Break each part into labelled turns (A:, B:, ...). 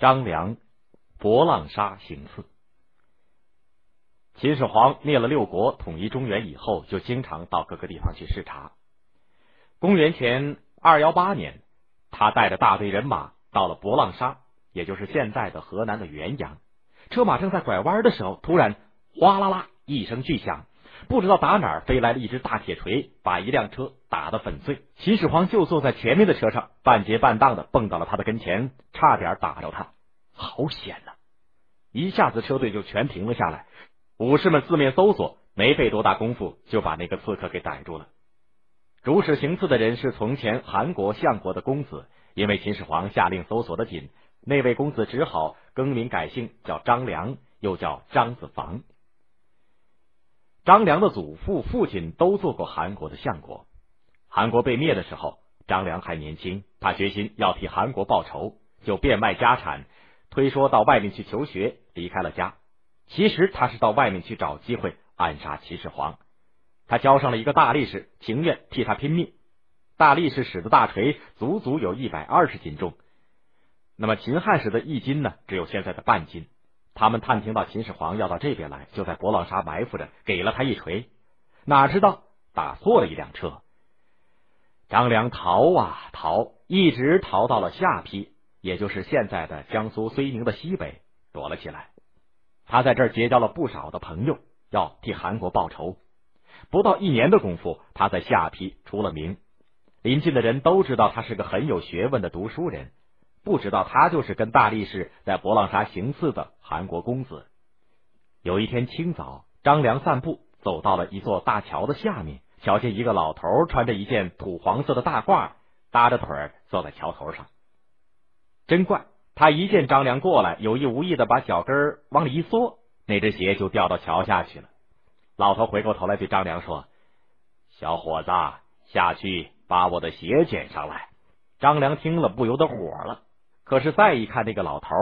A: 张良博浪沙行刺。秦始皇灭了六国，统一中原以后，就经常到各个地方去视察。公元前二幺八年，他带着大队人马到了博浪沙，也就是现在的河南的原阳。车马正在拐弯的时候，突然哗啦啦一声巨响，不知道打哪儿飞来了一只大铁锤，把一辆车打得粉碎。秦始皇就坐在前面的车上，半截半荡的蹦到了他的跟前，差点打着他，好险呐！一下子车队就全停了下来，武士们四面搜索，没费多大功夫就把那个刺客给逮住了。主使行刺的人是从前韩国相国的公子，因为秦始皇下令搜索的紧。那位公子只好更名改姓，叫张良，又叫张子房。张良的祖父、父亲都做过韩国的相国。韩国被灭的时候，张良还年轻，他决心要替韩国报仇，就变卖家产，推说到外面去求学，离开了家。其实他是到外面去找机会暗杀秦始皇。他交上了一个大力士，情愿替他拼命。大力士使的大锤足足有一百二十斤重。那么秦汉时的一斤呢，只有现在的半斤。他们探听到秦始皇要到这边来，就在博浪沙埋伏着，给了他一锤。哪知道打错了一辆车，张良逃啊逃，一直逃到了下邳，也就是现在的江苏睢宁的西北，躲了起来。他在这儿结交了不少的朋友，要替韩国报仇。不到一年的功夫，他在下邳出了名，临近的人都知道他是个很有学问的读书人。不知道他就是跟大力士在博浪沙行刺的韩国公子。有一天清早，张良散步，走到了一座大桥的下面，瞧见一个老头穿着一件土黄色的大褂，搭着腿坐在桥头上。真怪，他一见张良过来，有意无意的把脚跟往里一缩，那只鞋就掉到桥下去了。老头回过头来对张良说：“小伙子，下去把我的鞋捡上来。”张良听了不由得火了。可是再一看那个老头，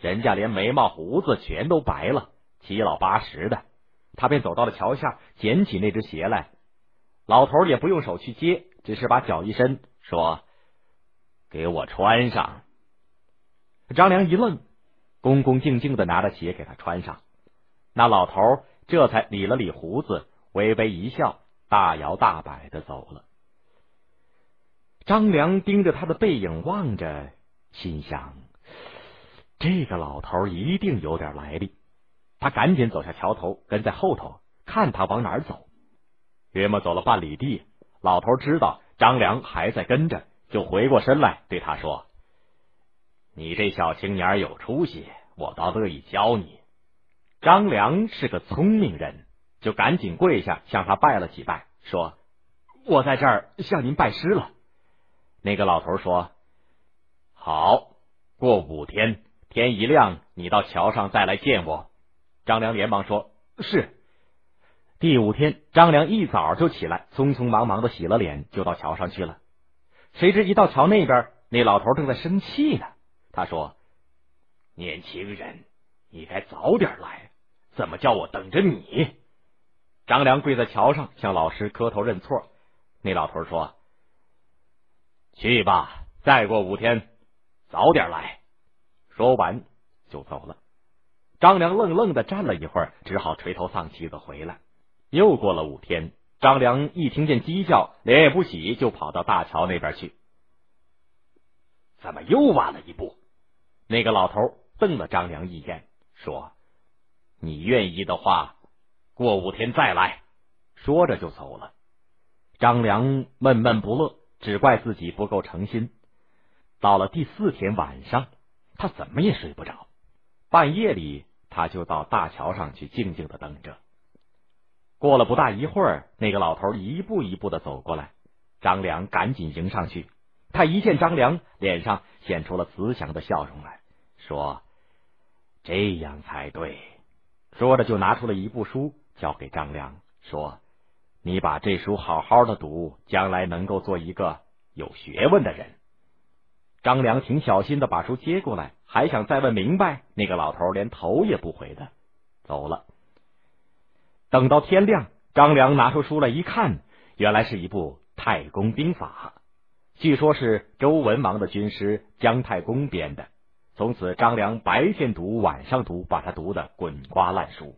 A: 人家连眉毛胡子全都白了，七老八十的，他便走到了桥下，捡起那只鞋来。老头也不用手去接，只是把脚一伸，说：“给我穿上。”张良一愣，恭恭敬敬的拿着鞋给他穿上。那老头这才理了理胡子，微微一笑，大摇大摆的走了。张良盯着他的背影望着。心想，这个老头一定有点来历。他赶紧走下桥头，跟在后头看他往哪儿走。约莫走了半里地，老头知道张良还在跟着，就回过身来对他说：“你这小青年有出息，我倒乐意教你。”张良是个聪明人，就赶紧跪下向他拜了几拜，说：“我在这儿向您拜师了。”那个老头说。好，过五天天一亮，你到桥上再来见我。张良连忙说：“是。”第五天，张良一早就起来，匆匆忙忙的洗了脸，就到桥上去了。谁知一到桥那边，那老头正在生气呢。他说：“年轻人，你该早点来，怎么叫我等着你？”张良跪在桥上向老师磕头认错。那老头说：“去吧，再过五天。”早点来，说完就走了。张良愣愣的站了一会儿，只好垂头丧气的回来。又过了五天，张良一听见鸡叫，脸也不洗，就跑到大桥那边去。怎么又晚了一步？那个老头瞪了张良一眼，说：“你愿意的话，过五天再来。”说着就走了。张良闷闷不乐，只怪自己不够诚心。到了第四天晚上，他怎么也睡不着。半夜里，他就到大桥上去静静的等着。过了不大一会儿，那个老头一步一步的走过来，张良赶紧迎上去。他一见张良，脸上显出了慈祥的笑容来说：“这样才对。”说着就拿出了一部书交给张良，说：“你把这书好好的读，将来能够做一个有学问的人。”张良挺小心的把书接过来，还想再问明白，那个老头连头也不回的走了。等到天亮，张良拿出书来一看，原来是一部《太公兵法》，据说是周文王的军师姜太公编的，从此张良白天读晚上读，把他读得滚瓜烂熟。